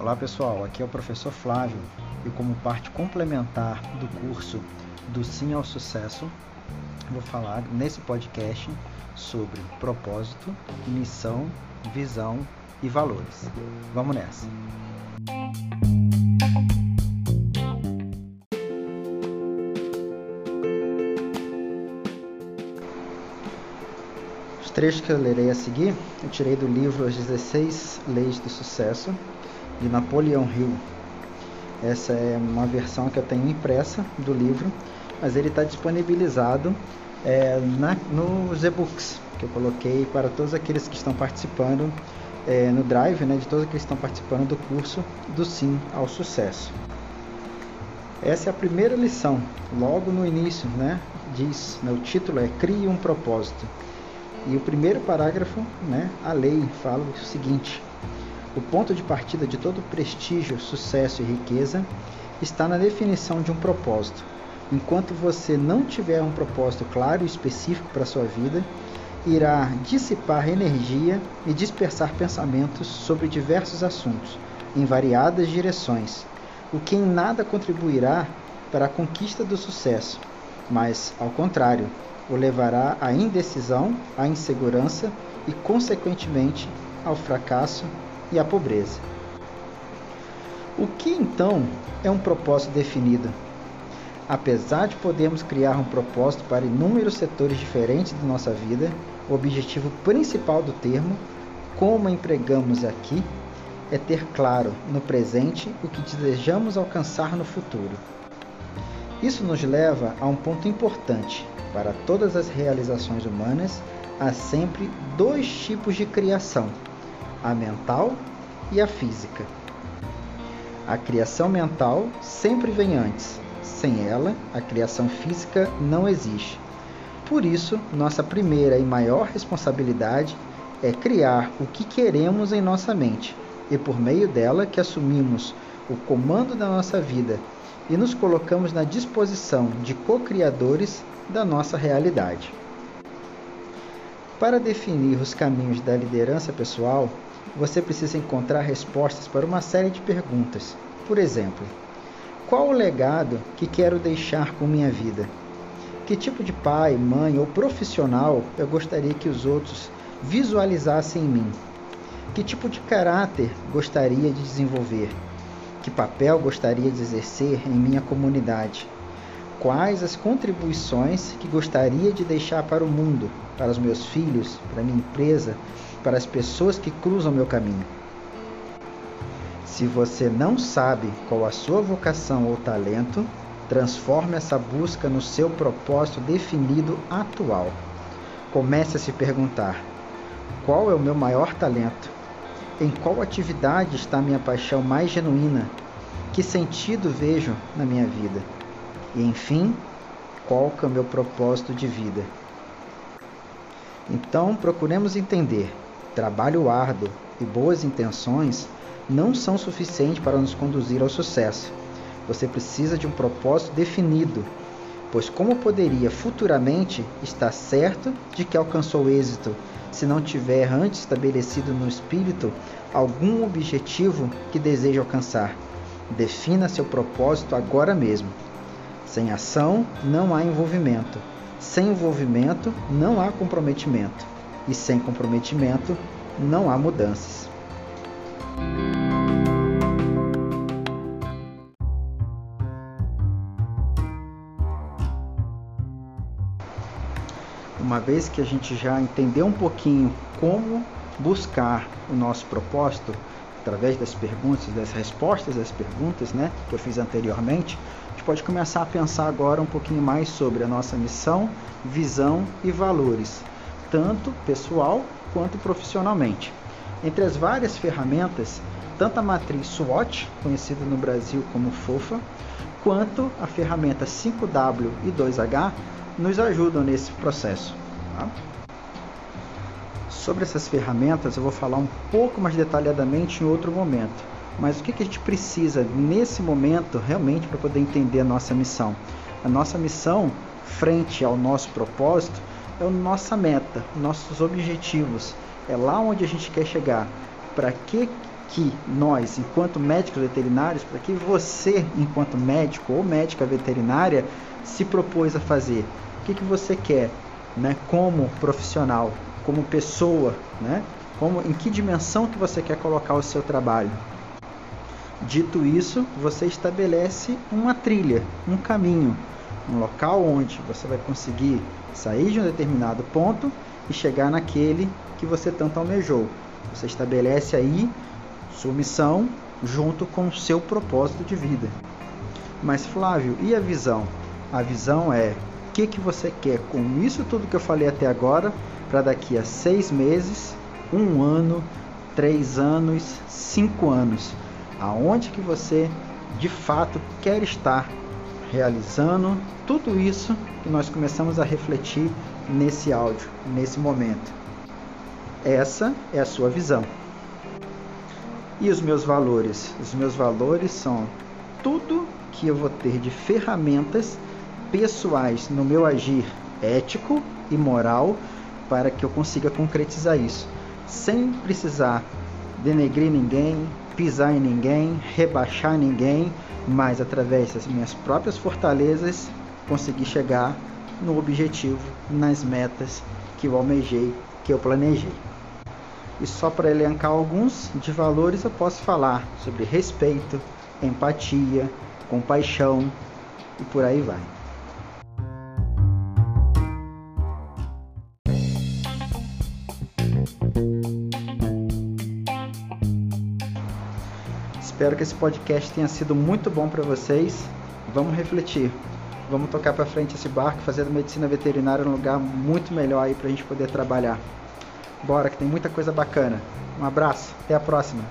Olá pessoal, aqui é o professor Flávio e como parte complementar do curso do Sim ao Sucesso, vou falar nesse podcast sobre propósito, missão, visão e valores. Vamos nessa! Os trechos que eu lerei a seguir, eu tirei do livro As 16 Leis do Sucesso, de Napoleão Hill. Essa é uma versão que eu tenho impressa do livro, mas ele está disponibilizado é, na, nos e-books que eu coloquei para todos aqueles que estão participando é, no Drive, né, de todos aqueles que estão participando do curso do Sim ao Sucesso. Essa é a primeira lição, logo no início, né, diz, né, o título é Crie um propósito. E o primeiro parágrafo, né, a lei fala o seguinte: o ponto de partida de todo prestígio, sucesso e riqueza está na definição de um propósito. Enquanto você não tiver um propósito claro e específico para sua vida, irá dissipar energia e dispersar pensamentos sobre diversos assuntos, em variadas direções, o que em nada contribuirá para a conquista do sucesso, mas, ao contrário, o levará à indecisão, à insegurança e, consequentemente, ao fracasso e a pobreza. O que então é um propósito definido? Apesar de podermos criar um propósito para inúmeros setores diferentes de nossa vida, o objetivo principal do termo, como empregamos aqui, é ter claro no presente o que desejamos alcançar no futuro. Isso nos leva a um ponto importante. Para todas as realizações humanas, há sempre dois tipos de criação a mental e a física. A criação mental sempre vem antes. Sem ela, a criação física não existe. Por isso, nossa primeira e maior responsabilidade é criar o que queremos em nossa mente, e por meio dela que assumimos o comando da nossa vida e nos colocamos na disposição de co-criadores da nossa realidade. Para definir os caminhos da liderança pessoal, você precisa encontrar respostas para uma série de perguntas. Por exemplo, qual o legado que quero deixar com minha vida? Que tipo de pai, mãe ou profissional eu gostaria que os outros visualizassem em mim? Que tipo de caráter gostaria de desenvolver? Que papel gostaria de exercer em minha comunidade? Quais as contribuições que gostaria de deixar para o mundo, para os meus filhos, para a minha empresa, para as pessoas que cruzam meu caminho. Se você não sabe qual a sua vocação ou talento, transforme essa busca no seu propósito definido atual. Comece a se perguntar: qual é o meu maior talento? Em qual atividade está minha paixão mais genuína? Que sentido vejo na minha vida? E enfim, qual é o meu propósito de vida? Então, procuremos entender trabalho árduo e boas intenções não são suficientes para nos conduzir ao sucesso. Você precisa de um propósito definido, pois como poderia futuramente estar certo de que alcançou êxito se não tiver antes estabelecido no espírito algum objetivo que deseja alcançar? Defina seu propósito agora mesmo. Sem ação não há envolvimento. Sem envolvimento não há comprometimento e sem comprometimento não há mudanças. Uma vez que a gente já entendeu um pouquinho como buscar o nosso propósito através das perguntas, das respostas às perguntas, né, que eu fiz anteriormente, a gente pode começar a pensar agora um pouquinho mais sobre a nossa missão, visão e valores tanto pessoal quanto profissionalmente. Entre as várias ferramentas, tanto a matriz SWOT, conhecida no Brasil como FOFA, quanto a ferramenta 5W e 2H nos ajudam nesse processo. Tá? Sobre essas ferramentas eu vou falar um pouco mais detalhadamente em outro momento. Mas o que, que a gente precisa nesse momento realmente para poder entender a nossa missão? A nossa missão, frente ao nosso propósito, é a nossa meta, nossos objetivos, é lá onde a gente quer chegar. Para que que nós, enquanto médicos veterinários, para que você, enquanto médico ou médica veterinária, se propôs a fazer? O que, que você quer, né, como profissional, como pessoa, né? Como, em que dimensão que você quer colocar o seu trabalho? Dito isso, você estabelece uma trilha, um caminho, um local onde você vai conseguir sair de um determinado ponto e chegar naquele que você tanto almejou. Você estabelece aí sua missão junto com o seu propósito de vida. Mas Flávio, e a visão? A visão é que, que você quer com isso tudo que eu falei até agora para daqui a seis meses, um ano, três anos, cinco anos. Aonde que você de fato quer estar realizando tudo isso que nós começamos a refletir nesse áudio, nesse momento. Essa é a sua visão. E os meus valores? Os meus valores são tudo que eu vou ter de ferramentas pessoais no meu agir ético e moral para que eu consiga concretizar isso, sem precisar denegrir ninguém, pisar em ninguém, rebaixar ninguém, mas através das minhas próprias fortalezas conseguir chegar no objetivo, nas metas que eu almejei, que eu planejei. E só para elencar alguns de valores eu posso falar sobre respeito, empatia, compaixão e por aí vai. Espero que esse podcast tenha sido muito bom para vocês. Vamos refletir. Vamos tocar para frente esse barco, fazer da medicina veterinária um lugar muito melhor aí para a gente poder trabalhar. Bora, que tem muita coisa bacana. Um abraço, até a próxima.